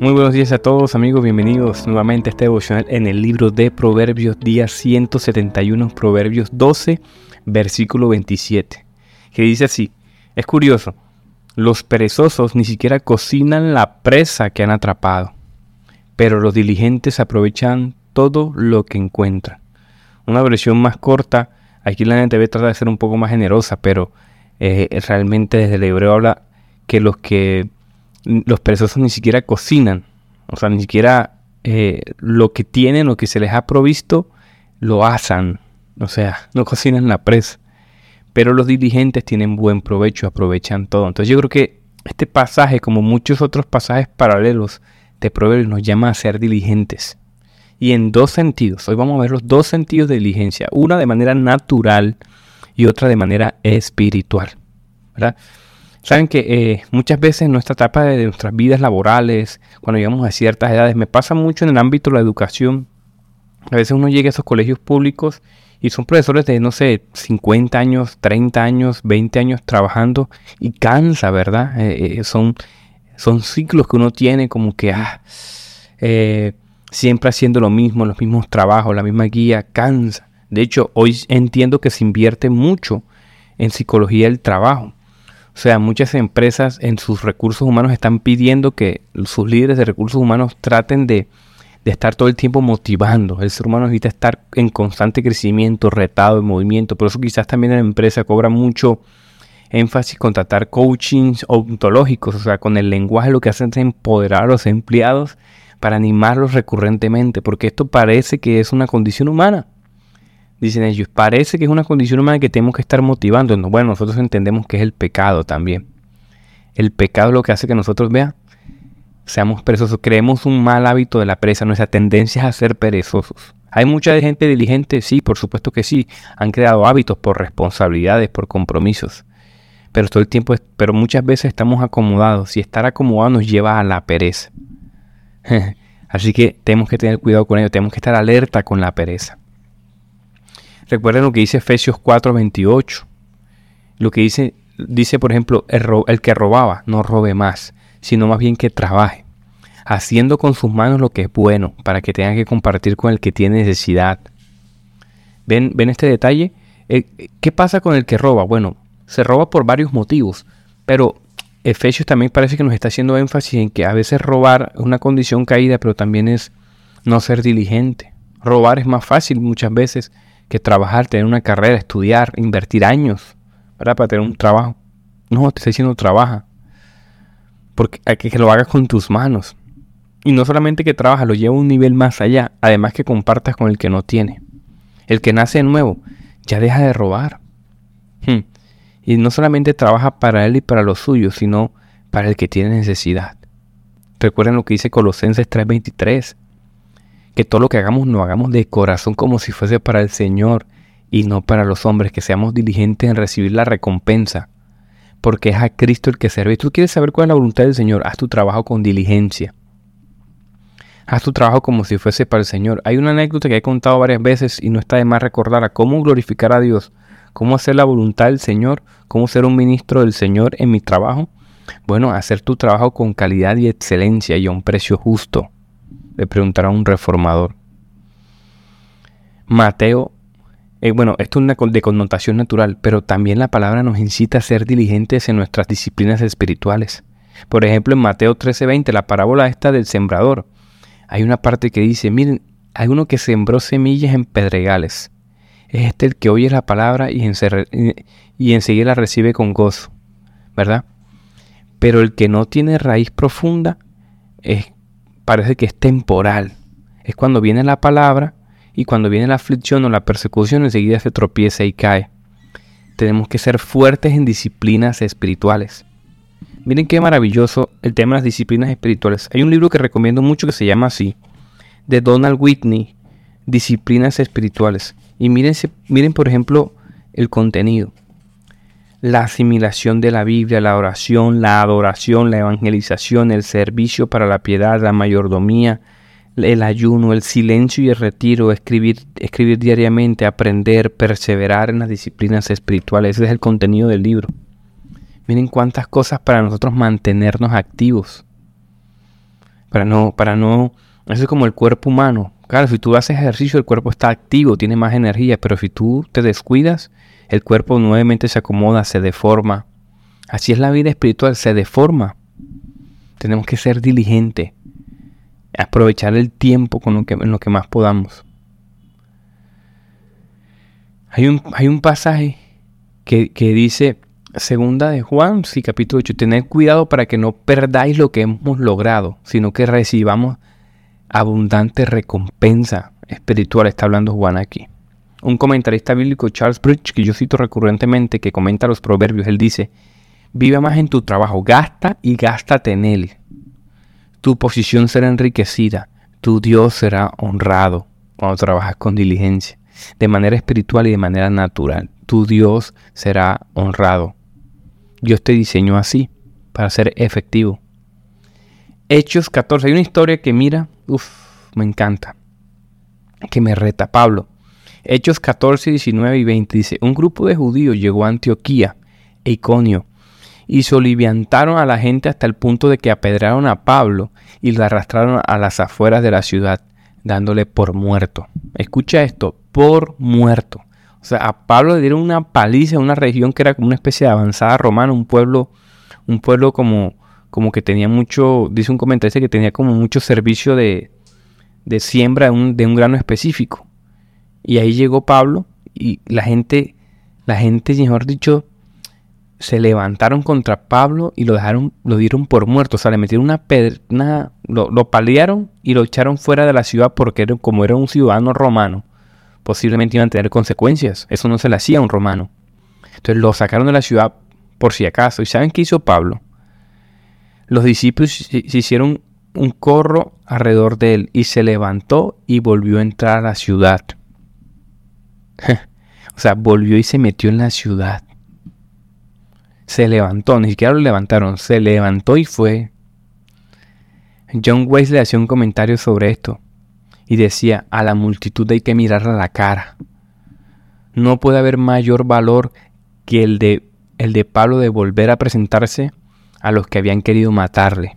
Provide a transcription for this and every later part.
Muy buenos días a todos amigos, bienvenidos nuevamente a este devocional en el libro de Proverbios, día 171, Proverbios 12, versículo 27, que dice así, es curioso, los perezosos ni siquiera cocinan la presa que han atrapado, pero los diligentes aprovechan todo lo que encuentran. Una versión más corta, aquí la NTV trata de ser un poco más generosa, pero eh, realmente desde el hebreo habla que los que los perezosos ni siquiera cocinan, o sea, ni siquiera eh, lo que tienen, lo que se les ha provisto, lo asan, o sea, no cocinan la presa. Pero los diligentes tienen buen provecho, aprovechan todo. Entonces yo creo que este pasaje, como muchos otros pasajes paralelos de Proverbios, nos llama a ser diligentes. Y en dos sentidos. Hoy vamos a ver los dos sentidos de diligencia. Una de manera natural y otra de manera espiritual. ¿verdad? Saben que eh, muchas veces en nuestra etapa de nuestras vidas laborales, cuando llegamos a ciertas edades, me pasa mucho en el ámbito de la educación. A veces uno llega a esos colegios públicos y son profesores de, no sé, 50 años, 30 años, 20 años trabajando y cansa, ¿verdad? Eh, eh, son, son ciclos que uno tiene como que, ah, siempre haciendo lo mismo, los mismos trabajos, la misma guía, cansa. De hecho, hoy entiendo que se invierte mucho en psicología del trabajo. O sea, muchas empresas en sus recursos humanos están pidiendo que sus líderes de recursos humanos traten de, estar todo el tiempo motivando. El ser humano necesita estar en constante crecimiento, retado, en movimiento. Por eso quizás también la empresa cobra mucho énfasis con tratar coachings ontológicos. O sea, con el lenguaje lo que hacen es empoderar a los empleados para animarlos recurrentemente. Porque esto parece que es una condición humana dicen ellos, parece que es una condición humana que tenemos que estar motivando. Bueno, nosotros entendemos que es el pecado también. El pecado es lo que hace que nosotros vean, seamos perezosos. Creemos un mal hábito de la presa, nuestra tendencia es a ser perezosos. ¿Hay mucha gente diligente? Sí, por supuesto que sí. Han creado hábitos por responsabilidades, por compromisos. Pero todo el tiempo, pero muchas veces estamos acomodados y estar acomodados nos lleva a la pereza. Así que tenemos que tener cuidado con ello, tenemos que estar alerta con la pereza. Recuerden lo que dice Efesios 4:28. Lo que dice, dice por ejemplo, el, que robaba, no robe más, sino más bien que trabaje, haciendo con sus manos lo que es bueno, para que tenga que compartir con el que tiene necesidad. ¿Ven, ven este detalle? Eh, ¿Qué pasa con el que roba? Bueno, se roba por varios motivos, pero Efesios también parece que nos está haciendo énfasis en que a veces robar es una condición caída, pero también es no ser diligente. Robar es más fácil muchas veces que trabajar, tener una carrera, estudiar, invertir años para tener un trabajo. No, te estoy diciendo trabaja. Porque hay que, que lo hagas con tus manos. Y no solamente que trabaja, lo lleva a un nivel más allá. Además que compartas con el que no tiene. El que nace de nuevo ya deja de robar. Hmm. Y no solamente trabaja para él y para los suyos, sino para el que tiene necesidad. Recuerden lo que dice Colosenses 3:23 que todo lo que hagamos lo hagamos de corazón como si fuese para el Señor y no para los hombres, que seamos diligentes en recibir la recompensa, porque es a Cristo el que serve. tú quieres saber cuál es la voluntad del Señor, haz tu trabajo con diligencia. Haz tu trabajo como si fuese para el Señor. Hay una anécdota que he contado varias veces y no está de más recordar a cómo glorificar a Dios, cómo hacer la voluntad del Señor, cómo ser un ministro del Señor en mi trabajo. Bueno, hacer tu trabajo con calidad y excelencia y a un precio justo le preguntará un reformador. Mateo, eh, bueno, esto es una de connotación natural, pero también la palabra nos incita a ser diligentes en nuestras disciplinas espirituales. Por ejemplo, en Mateo 13:20, la parábola esta del sembrador, hay una parte que dice, miren, hay uno que sembró semillas en pedregales. Es este el que oye la palabra y, y enseguida la recibe con gozo, ¿verdad? Pero el que no tiene raíz profunda es parece que es temporal. Es cuando viene la palabra y cuando viene la aflicción o la persecución enseguida se tropieza y cae. Tenemos que ser fuertes en disciplinas espirituales. Miren qué maravilloso el tema de las disciplinas espirituales. Hay un libro que recomiendo mucho que se llama así, de Donald Whitney, Disciplinas Espirituales. Y miren, miren por ejemplo el contenido la asimilación de la Biblia, la oración, la adoración, la evangelización, el servicio para la piedad, la mayordomía, el ayuno, el silencio y el retiro, escribir, escribir diariamente, aprender, perseverar en las disciplinas espirituales. Ese es el contenido del libro. Miren cuántas cosas para nosotros mantenernos activos. Para no, para no, eso es como el cuerpo humano. Claro, si tú haces ejercicio, el cuerpo está activo, tiene más energía, pero si tú te descuidas, el cuerpo nuevamente se acomoda, se deforma. Así es la vida espiritual, se deforma. Tenemos que ser diligentes, aprovechar el tiempo con lo que, en lo que más podamos. Hay un, hay un pasaje que, que dice, Segunda de Juan, sí, capítulo 8. Tened cuidado para que no perdáis lo que hemos logrado, sino que recibamos abundante recompensa espiritual. Está hablando Juan aquí. Un comentarista bíblico, Charles Bridge, que yo cito recurrentemente, que comenta los proverbios, él dice, vive más en tu trabajo, gasta y gástate en él. Tu posición será enriquecida, tu Dios será honrado cuando trabajas con diligencia, de manera espiritual y de manera natural. Tu Dios será honrado. Dios te diseñó así, para ser efectivo. Hechos 14. Hay una historia que mira, uff, me encanta. Que me reta Pablo. Hechos 14, 19 y 20 dice, un grupo de judíos llegó a Antioquía e Iconio y soliviantaron a la gente hasta el punto de que apedraron a Pablo y lo arrastraron a las afueras de la ciudad, dándole por muerto. Escucha esto, por muerto. O sea, a Pablo le dieron una paliza una región que era como una especie de avanzada romana, un pueblo, un pueblo como, como que tenía mucho, dice un comentarista que tenía como mucho servicio de, de siembra de un, de un grano específico. Y ahí llegó Pablo y la gente, la gente, mejor dicho, se levantaron contra Pablo y lo dejaron, lo dieron por muerto. O sea, le metieron una pedra, lo, lo, paliaron y lo echaron fuera de la ciudad porque era, como era un ciudadano romano posiblemente iban a tener consecuencias. Eso no se le hacía a un romano. Entonces lo sacaron de la ciudad por si acaso. ¿Y saben qué hizo Pablo? Los discípulos se hicieron un corro alrededor de él y se levantó y volvió a entrar a la ciudad. o sea, volvió y se metió en la ciudad. Se levantó, ni siquiera lo levantaron, se levantó y fue. John Weiss le hacía un comentario sobre esto y decía, a la multitud hay que mirarla a la cara. No puede haber mayor valor que el de, el de Pablo de volver a presentarse a los que habían querido matarle.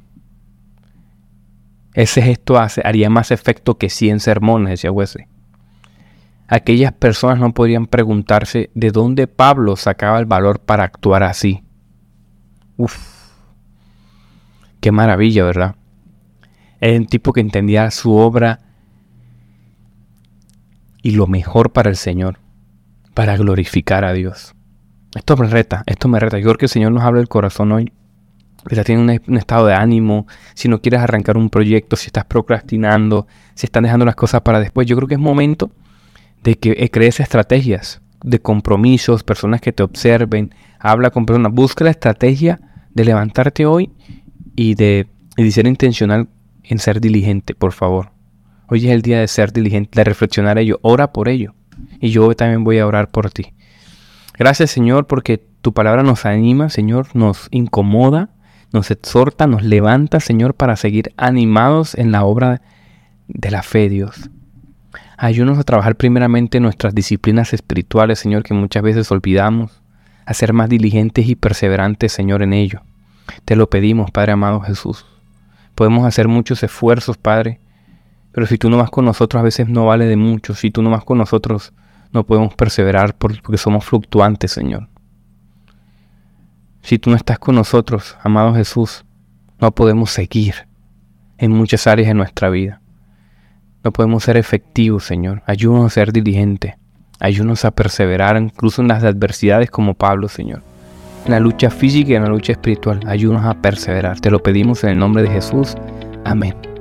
Ese gesto hace, haría más efecto que 100 sermones, decía Wesley. Aquellas personas no podrían preguntarse de dónde Pablo sacaba el valor para actuar así. Uf, qué maravilla, ¿verdad? Era un tipo que entendía su obra y lo mejor para el Señor, para glorificar a Dios. Esto me reta, esto me reta. Yo creo que el Señor nos habla del corazón hoy. Quizás tienes un, estado de ánimo, si no quieres arrancar un proyecto, si estás procrastinando, si están dejando las cosas para después. Yo creo que es momento de que eh, crees estrategias de compromisos, personas que te observen, habla con personas, busca la estrategia de levantarte hoy y de, y de ser intencional en ser diligente, por favor. Hoy es el día de ser diligente, de reflexionar ello. Ora por ello. Y yo también voy a orar por ti. Gracias Señor porque tu palabra nos anima, Señor, nos incomoda, nos exhorta, nos levanta, Señor, para seguir animados en la obra de la fe, Dios. Ayúdanos a trabajar primeramente nuestras disciplinas espirituales, Señor, que muchas veces olvidamos, a ser más diligentes y perseverantes, Señor, en ello. Te lo pedimos, Padre amado Jesús. Podemos hacer muchos esfuerzos, Padre, pero si tú no vas con nosotros a veces no vale de mucho. Si tú no vas con nosotros no podemos perseverar porque somos fluctuantes, Señor. Si tú no estás con nosotros, amado Jesús, no podemos seguir en muchas áreas de nuestra vida. No podemos ser efectivos, Señor. Ayúdanos a ser diligentes. Ayúdanos a perseverar incluso en las adversidades como Pablo, Señor. En la lucha física y en la lucha espiritual. Ayúdanos a perseverar. Te lo pedimos en el nombre de Jesús. Amén.